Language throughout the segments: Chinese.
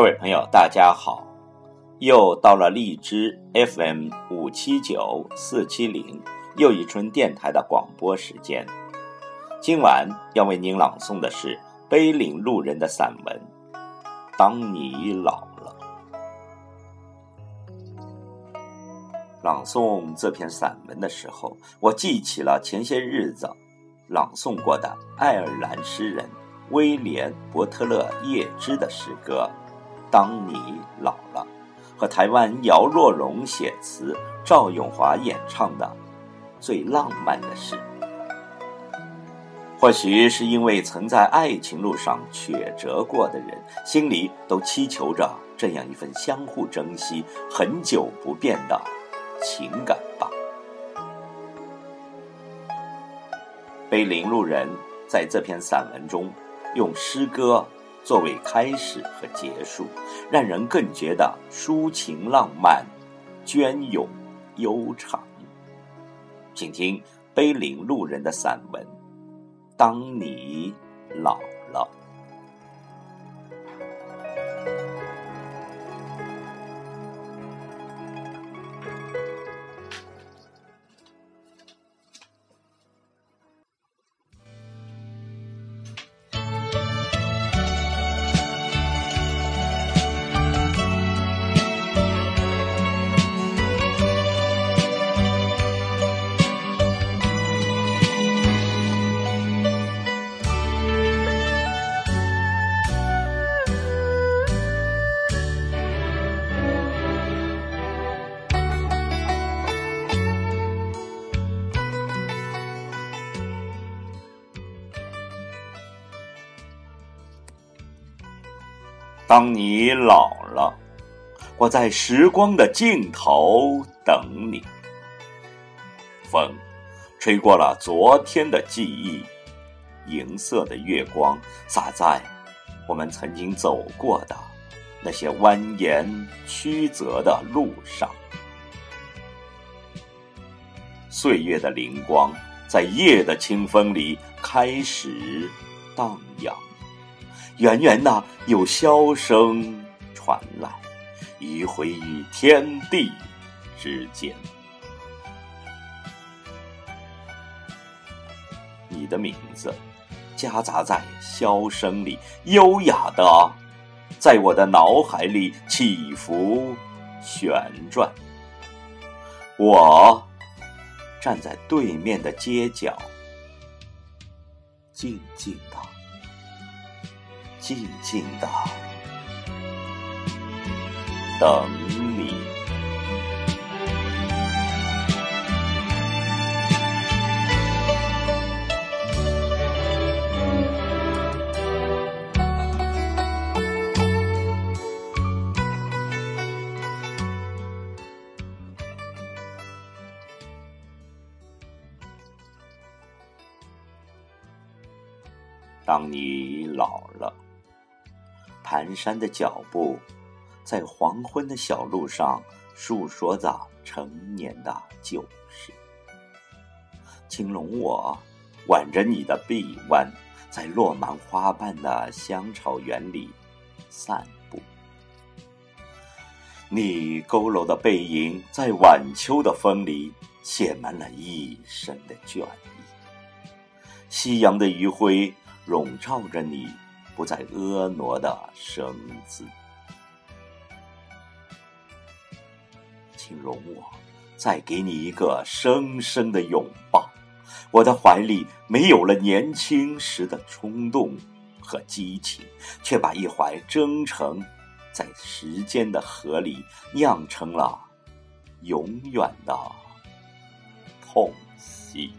各位朋友，大家好！又到了荔枝 FM 五七九四七零又一春电台的广播时间。今晚要为您朗诵的是碑岭路人的散文《当你老了》。朗诵这篇散文的时候，我记起了前些日子朗诵过的爱尔兰诗人威廉·伯特勒叶芝的诗歌。当你老了，和台湾姚若龙写词、赵咏华演唱的最浪漫的事，或许是因为曾在爱情路上曲折过的人，心里都祈求着这样一份相互珍惜、很久不变的情感吧。碑林路人在这篇散文中用诗歌。作为开始和结束，让人更觉得抒情浪漫、隽永悠长。请听碑林路人的散文《当你老当你老了，我在时光的尽头等你。风，吹过了昨天的记忆，银色的月光洒在我们曾经走过的那些蜿蜒曲折的路上。岁月的灵光在夜的清风里开始荡漾。远远的有箫声传来，迂回于天地之间。你的名字夹杂在箫声里，优雅的在我的脑海里起伏旋转。我站在对面的街角，静静的。静静的等你。当你老了。蹒跚的脚步，在黄昏的小路上诉说着成年的旧事。请容我挽着你的臂弯，在落满花瓣的香草园里散步。你佝偻的背影，在晚秋的风里写满了一生的倦意。夕阳的余晖笼罩着你。不再婀娜的生姿，请容我再给你一个深深的拥抱。我的怀里没有了年轻时的冲动和激情，却把一怀真诚在时间的河里酿成了永远的痛惜。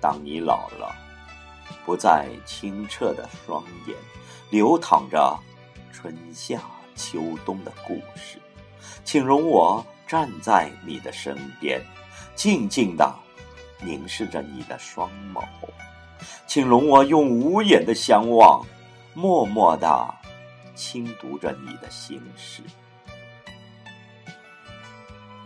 当你老了，不再清澈的双眼，流淌着春夏秋冬的故事，请容我站在你的身边，静静的凝视着你的双眸，请容我用无言的相望，默默的倾读着你的心事。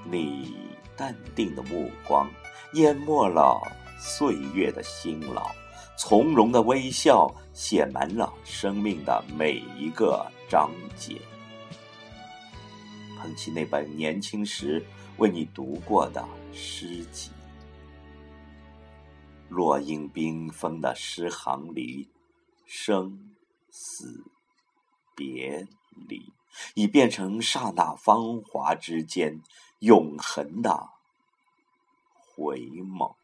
你淡定的目光，淹没了岁月的辛劳，从容的微笑写满了生命的每一个章节。捧起那本年轻时为你读过的诗集，落英缤纷的诗行里，生死别离。已变成刹那芳华之间永恒的回眸。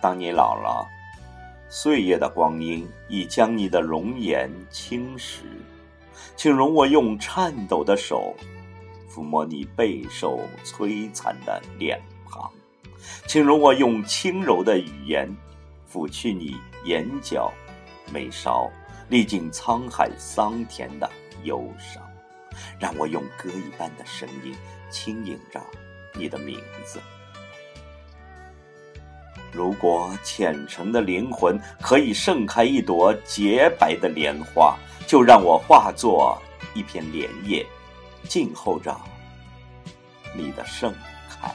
当你老了。岁月的光阴已将你的容颜侵蚀，请容我用颤抖的手抚摸你备受摧残的脸庞，请容我用轻柔的语言抚去你眼角眉梢历尽沧海桑田的忧伤，让我用歌一般的声音轻吟着你的名字。如果虔诚的灵魂可以盛开一朵洁白的莲花，就让我化作一片莲叶，静候着你的盛开。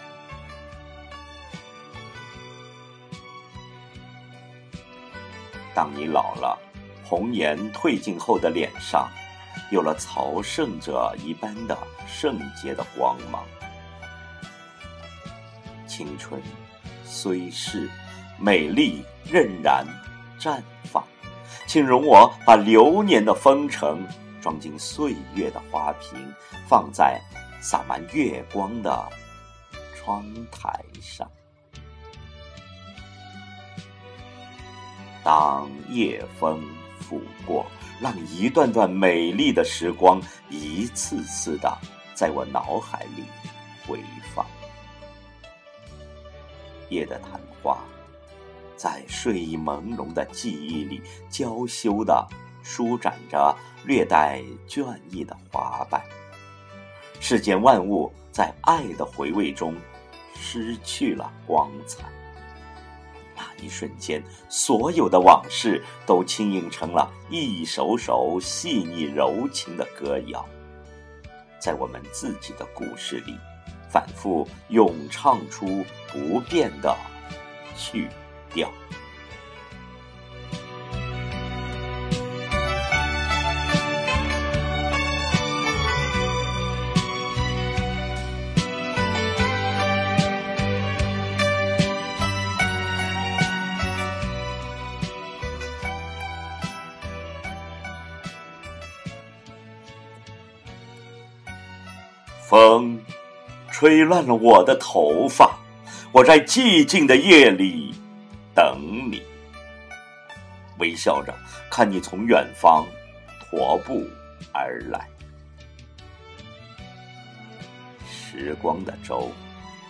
当你老了，红颜褪尽后的脸上，有了朝圣者一般的圣洁的光芒，青春。虽是美丽仍然绽放，请容我把流年的风尘装进岁月的花瓶，放在洒满月光的窗台上。当夜风拂过，让一段段美丽的时光一次次的在我脑海里回放。夜的昙花，在睡意朦胧的记忆里，娇羞的舒展着略带倦意的花瓣。世间万物在爱的回味中失去了光彩。那一瞬间，所有的往事都轻盈成了一首首细腻柔情的歌谣，在我们自己的故事里。反复咏唱出不变的曲调。吹乱了我的头发，我在寂静的夜里等你，微笑着看你从远方踱步而来。时光的舟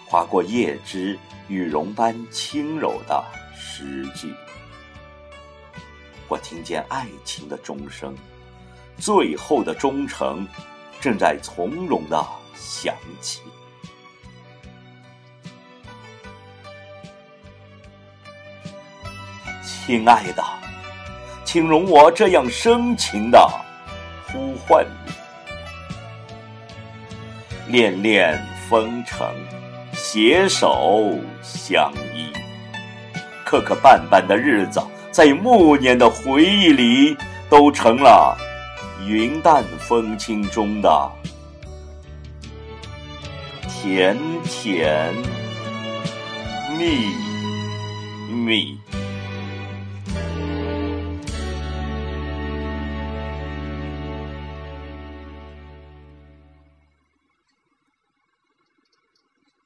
划过叶枝，羽绒般轻柔的诗句，我听见爱情的钟声，最后的忠诚正在从容的响起。亲爱的，请容我这样深情的呼唤你。恋恋风尘，携手相依，磕磕绊绊的日子，在暮年的回忆里，都成了云淡风轻中的甜甜蜜蜜。